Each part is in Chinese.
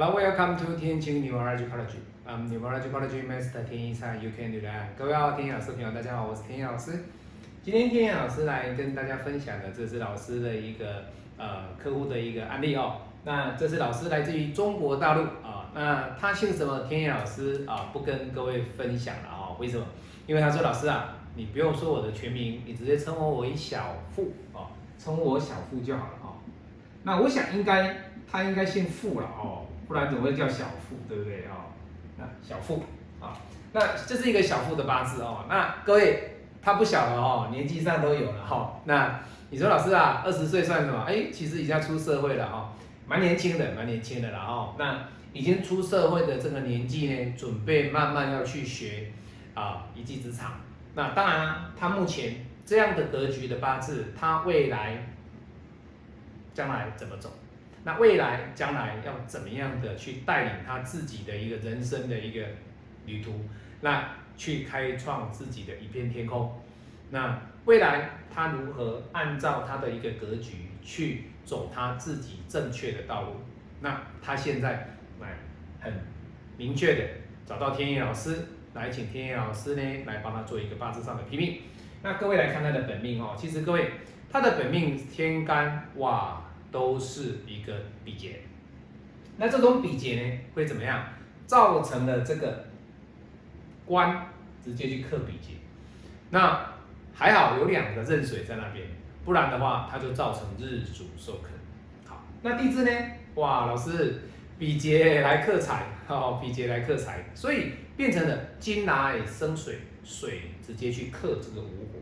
Hello, welcome to 天晴 Numerology College. I'm Neurology College Master 天一菜 You Can Do That. 各位好，天一老师朋友，大家好，我是天一老师。今天天一老师来跟大家分享的，这是老师的一个呃客户的一个案例哦。那这是老师来自于中国大陆啊，那他姓什么？天一老师啊，不跟各位分享了哦。为什么？因为他说老师啊，你不用说我的全名，你直接称呼我为小付哦，称呼我小付就好了哦。那我想应该他应该姓付了哦，不然怎么会叫小付，对不对哦？那小付啊，那这是一个小付的八字哦。那各位他不小了哦，年纪上都有了哈。那你说老师啊，二十岁算什么？哎，其实已经出社会了哈。蛮年轻的，蛮年轻的了哦。那已经出社会的这个年纪呢，准备慢慢要去学啊一技之长。那当然，他目前这样的格局的八字，他未来将来怎么走？那未来将来要怎么样的去带领他自己的一个人生的一个旅途？那去开创自己的一片天空？那未来他如何按照他的一个格局去？走他自己正确的道路，那他现在来很明确的找到天野老师来，请天野老师呢来帮他做一个八字上的批命。那各位来看他的本命哦，其实各位他的本命天干哇都是一个比劫，那这种比劫呢会怎么样？造成了这个官直接去克比劫，那还好有两个壬水在那边。不然的话，它就造成日主受克。好，那地支呢？哇，老师，比劫来克财，好，比劫来克财，所以变成了金来生水，水直接去克这个午火。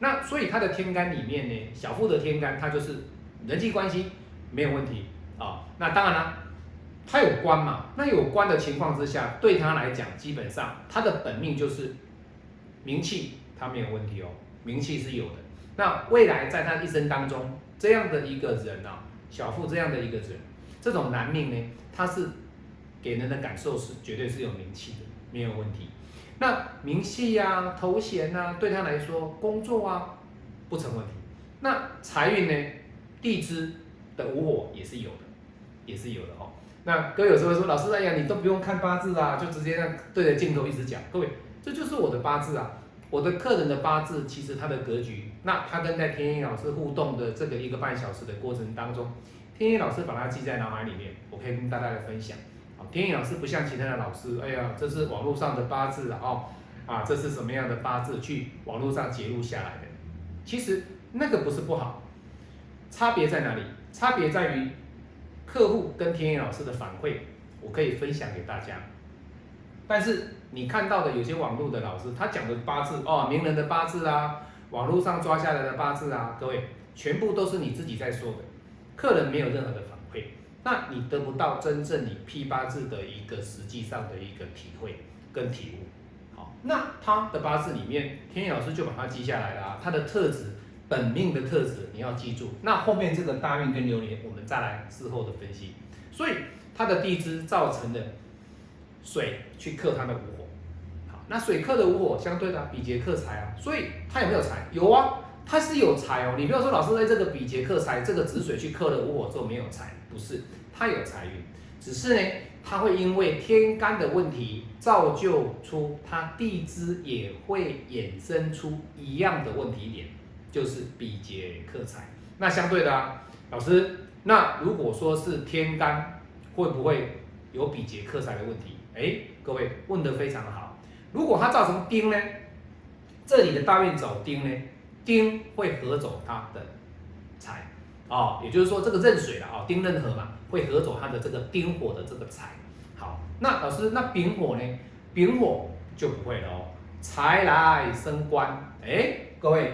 那所以它的天干里面呢，小富的天干，它就是人际关系没有问题啊。那当然了，他有官嘛，那有官的情况之下，对他来讲，基本上他的本命就是名气，他没有问题哦，名气是有的。那未来在他一生当中，这样的一个人啊，小富这样的一个人，这种男命呢，他是给人的感受是绝对是有名气的，没有问题。那名气呀、头衔呐，对他来说，工作啊不成问题。那财运呢，地支的午火也是有的，也是有的哦。那哥有时候说，老师哎呀，你都不用看八字啊，就直接让对着镜头一直讲。各位，这就是我的八字啊。我的客人的八字其实他的格局，那他跟在天一老师互动的这个一个半小时的过程当中，天一老师把它记在脑海里面，我可以跟大家来分享。好，天一老师不像其他的老师，哎呀，这是网络上的八字哦，啊，这是什么样的八字去网络上截录下来的？其实那个不是不好，差别在哪里？差别在于客户跟天一老师的反馈，我可以分享给大家。但是你看到的有些网络的老师，他讲的八字哦，名人的八字啊，网络上抓下来的八字啊，各位全部都是你自己在说的，客人没有任何的反馈，那你得不到真正你批八字的一个实际上的一个体会跟体悟。好，那他的八字里面，天野老师就把它记下来了，啊他的特质，本命的特质你要记住。那后面这个大运跟流年，我们再来事后的分析。所以他的地支造成的。水去克它的午火，好，那水克的午火，相对的比劫克财啊，所以它有没有财？有啊，它是有财哦。你不要说老师在这个比劫克财，这个子水去克了午火之后没有财，不是，它有财运，只是呢，它会因为天干的问题，造就出它地支也会衍生出一样的问题点，就是比劫克财。那相对的啊，老师，那如果说是天干，会不会有比劫克财的问题？哎，各位问得非常好。如果它造成丁呢，这里的大运走丁呢，丁会合走它的财，哦，也就是说这个壬水了哦，丁壬合嘛，会合走它的这个丁火的这个财。好，那老师，那丙火呢？丙火就不会了哦，财来生官。哎，各位，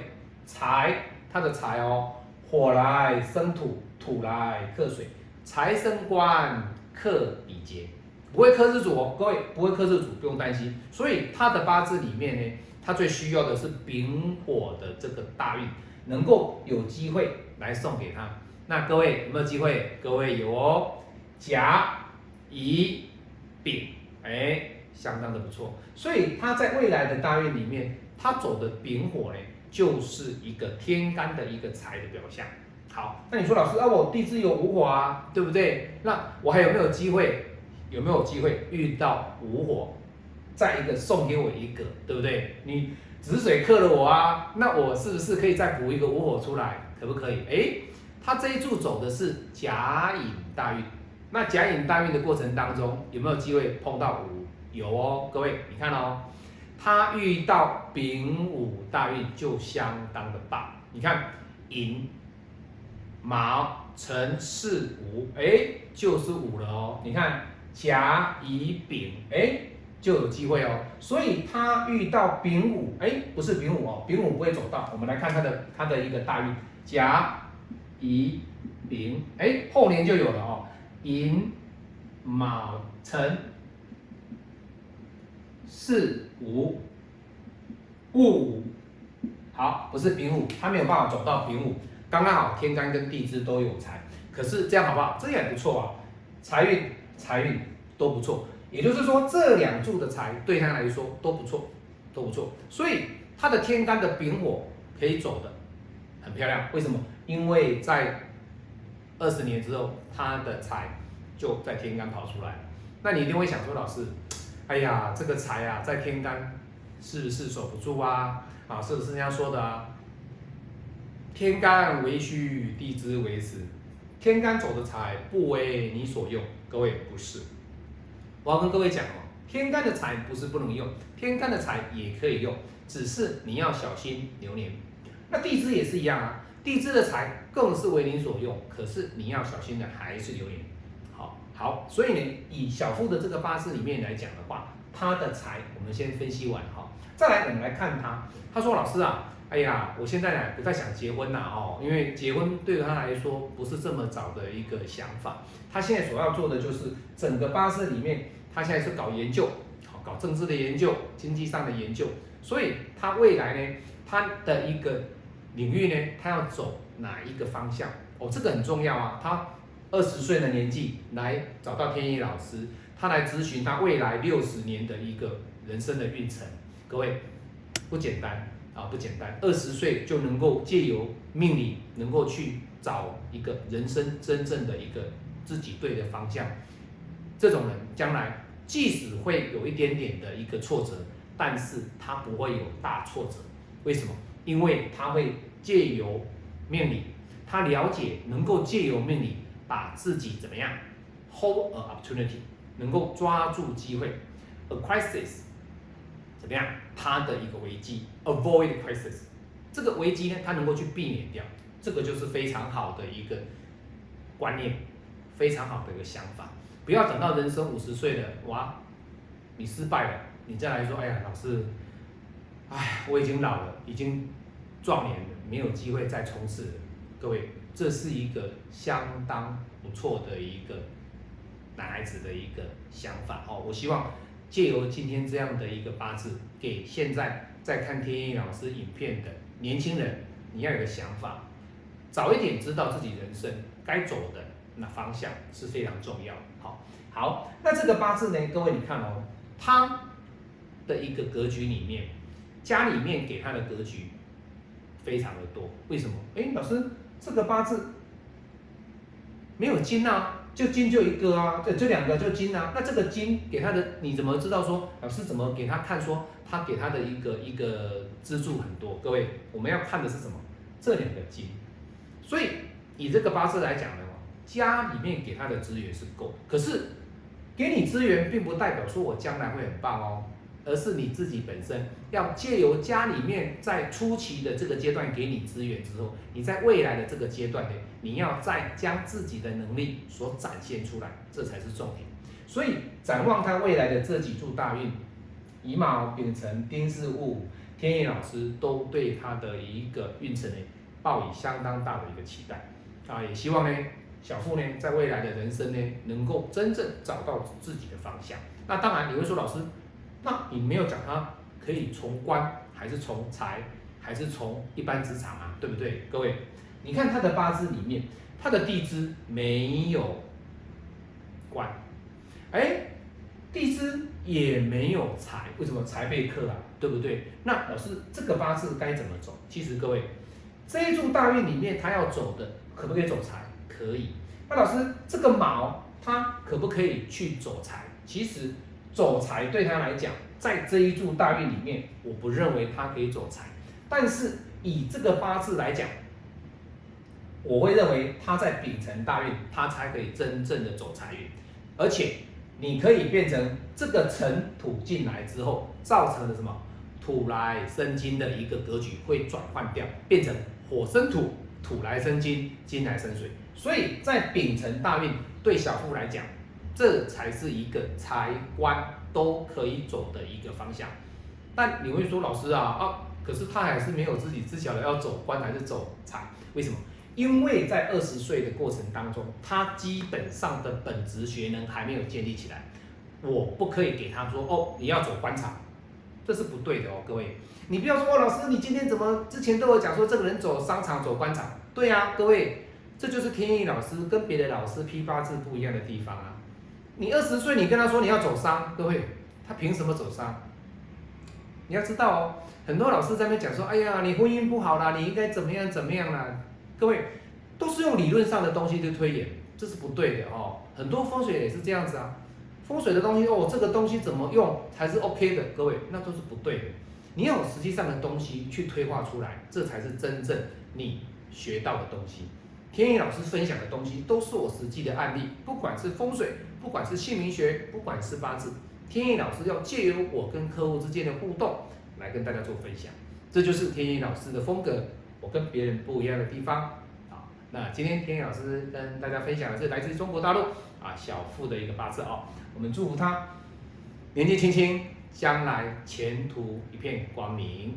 财它的财哦，火来生土，土来克水，财生官克比劫。不会克制主哦，各位不会克制主，不用担心。所以他的八字里面呢，他最需要的是丙火的这个大运，能够有机会来送给他。那各位有没有机会？各位有哦，甲、乙、丙，哎，相当的不错。所以他在未来的大运里面，他走的丙火呢，就是一个天干的一个财的表象。好，那你说老师啊，我地支有五火啊，对不对？那我还有没有机会？有没有机会遇到五火？再一个送给我一个，对不对？你子水克了我啊，那我是不是可以再补一个五火出来？可不可以？哎，他这一柱走的是甲寅大运，那甲寅大运的过程当中有没有机会碰到五？有哦，各位，你看哦，他遇到丙午大运就相当的棒。你看寅、卯、辰、巳、午，哎，就是午了哦。你看甲、乙、丙，哎。就有机会哦，所以他遇到丙午，哎，不是丙午哦，丙午不会走到。我们来看他的他的一个大运，甲、乙、丙，哎，后年就有了哦，寅、卯、辰、四五、戊，好，不是丙午，他没有办法走到丙午，刚刚好天干跟地支都有财，可是这样好不好？这也不错啊，财运财运都不错。也就是说，这两柱的财对他来说都不错，都不错，所以他的天干的丙火可以走的很漂亮。为什么？因为在二十年之后，他的财就在天干跑出来。那你一定会想说，老师，哎呀，这个财啊，在天干是不是守不住啊？啊，是不是人家说的啊？天干为虚，地支为实。天干走的财不为你所用，各位不是。我要跟各位讲哦，天干的财不是不能用，天干的财也可以用，只是你要小心流年。那地支也是一样啊，地支的财更是为你所用，可是你要小心的还是流年。好，好，所以呢，以小夫的这个八字里面来讲的话，他的财我们先分析完哈，再来我们来看他。他说：“老师啊，哎呀，我现在呢不太想结婚呐哦，因为结婚对他来说不是这么早的一个想法。他现在所要做的就是整个八字里面。”他现在是搞研究，好搞政治的研究，经济上的研究，所以他未来呢，他的一个领域呢，他要走哪一个方向？哦，这个很重要啊。他二十岁的年纪来找到天意老师，他来咨询他未来六十年的一个人生的运程。各位不简单啊，不简单。二十岁就能够借由命理，能够去找一个人生真正的一个自己对的方向，这种人将来。即使会有一点点的一个挫折，但是他不会有大挫折。为什么？因为他会借由命理，他了解能够借由命理把自己怎么样 hold a opportunity，能够抓住机会，a crisis 怎么样？他的一个危机，avoid crisis，这个危机呢，他能够去避免掉，这个就是非常好的一个观念，非常好的一个想法。不要等到人生五十岁了，哇，你失败了，你再来说，哎呀，老师，哎，我已经老了，已经壮年了，没有机会再冲刺了。各位，这是一个相当不错的一个男孩子的一个想法哦。我希望借由今天这样的一个八字，给现在在看天意老师影片的年轻人，你要有个想法，早一点知道自己人生该走的那方向是非常重要。好，好，那这个八字呢？各位你看哦，他的一个格局里面，家里面给他的格局非常的多。为什么？哎，老师，这个八字没有金啊，就金就一个啊，这这两个就金啊。那这个金给他的，你怎么知道说老师怎么给他看说他给他的一个一个支柱很多？各位，我们要看的是什么？这两个金。所以以这个八字来讲呢。家里面给他的资源是够，可是给你资源并不代表说我将来会很棒哦，而是你自己本身要借由家里面在初期的这个阶段给你资源之后，你在未来的这个阶段呢，你要再将自己的能力所展现出来，这才是重点。所以展望他未来的这几柱大运，乙卯、丙辰、丁巳、戊天野老师都对他的一个运程呢，抱以相当大的一个期待啊，也希望呢。小富呢，在未来的人生呢，能够真正找到自己的方向。那当然，你会说老师，那你没有讲他可以从官，还是从财，还是从一般职场啊？对不对？各位，你看他的八字里面，他的地支没有官，哎，地支也没有财，为什么财被克啊？对不对？那老师，这个八字该怎么走？其实各位，这一柱大运里面，他要走的，可不可以走财？可以，那老师这个卯他可不可以去走财？其实走财对他来讲，在这一柱大运里面，我不认为他可以走财。但是以这个八字来讲，我会认为他在丙辰大运，他才可以真正的走财运。而且你可以变成这个辰土进来之后，造成的什么土来生金的一个格局会转换掉，变成火生土，土来生金，金来生水。所以在丙辰大运对小富来讲，这才是一个财官都可以走的一个方向。但你会说老师啊啊，可是他还是没有自己知晓的要走官还是走财？为什么？因为在二十岁的过程当中，他基本上的本职学能还没有建立起来，我不可以给他说哦，你要走官场，这是不对的哦，各位，你不要说哦，老师你今天怎么之前都有讲说这个人走商场走官场，对啊，各位，这就是天意老师跟别的老师批八字不一样的地方啊。你二十岁你跟他说你要走商，各位，他凭什么走商？你要知道哦，很多老师在那讲说，哎呀，你婚姻不好啦，你应该怎么样怎么样啦。各位都是用理论上的东西去推演，这是不对的哦。很多风水也是这样子啊，风水的东西哦，这个东西怎么用才是 OK 的？各位，那都是不对的。你要实际上的东西去推化出来，这才是真正你学到的东西。天意老师分享的东西都是我实际的案例，不管是风水，不管是姓名学，不管是八字，天意老师要借由我跟客户之间的互动来跟大家做分享，这就是天意老师的风格。我跟别人不一样的地方啊，那今天天意老师跟大家分享的是来自中国大陆啊小富的一个八字哦，我们祝福他年纪轻轻，将来前途一片光明。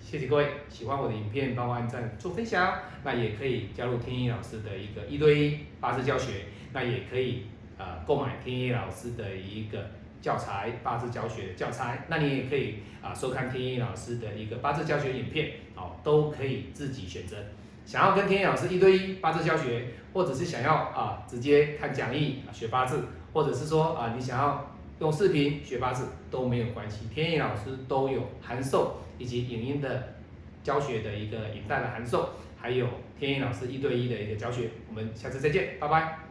谢谢各位，喜欢我的影片帮我按赞做分享，那也可以加入天一老师的一个一对一八字教学，那也可以呃购买天一老师的一个。教材八字教学教材，那你也可以啊收看天一老师的一个八字教学影片，哦，都可以自己选择。想要跟天一老师一对一八字教学，或者是想要啊直接看讲义学八字，或者是说啊你想要用视频学八字都没有关系，天意老师都有函授以及影音的教学的一个影带的函授，还有天意老师一对一的一个教学。我们下次再见，拜拜。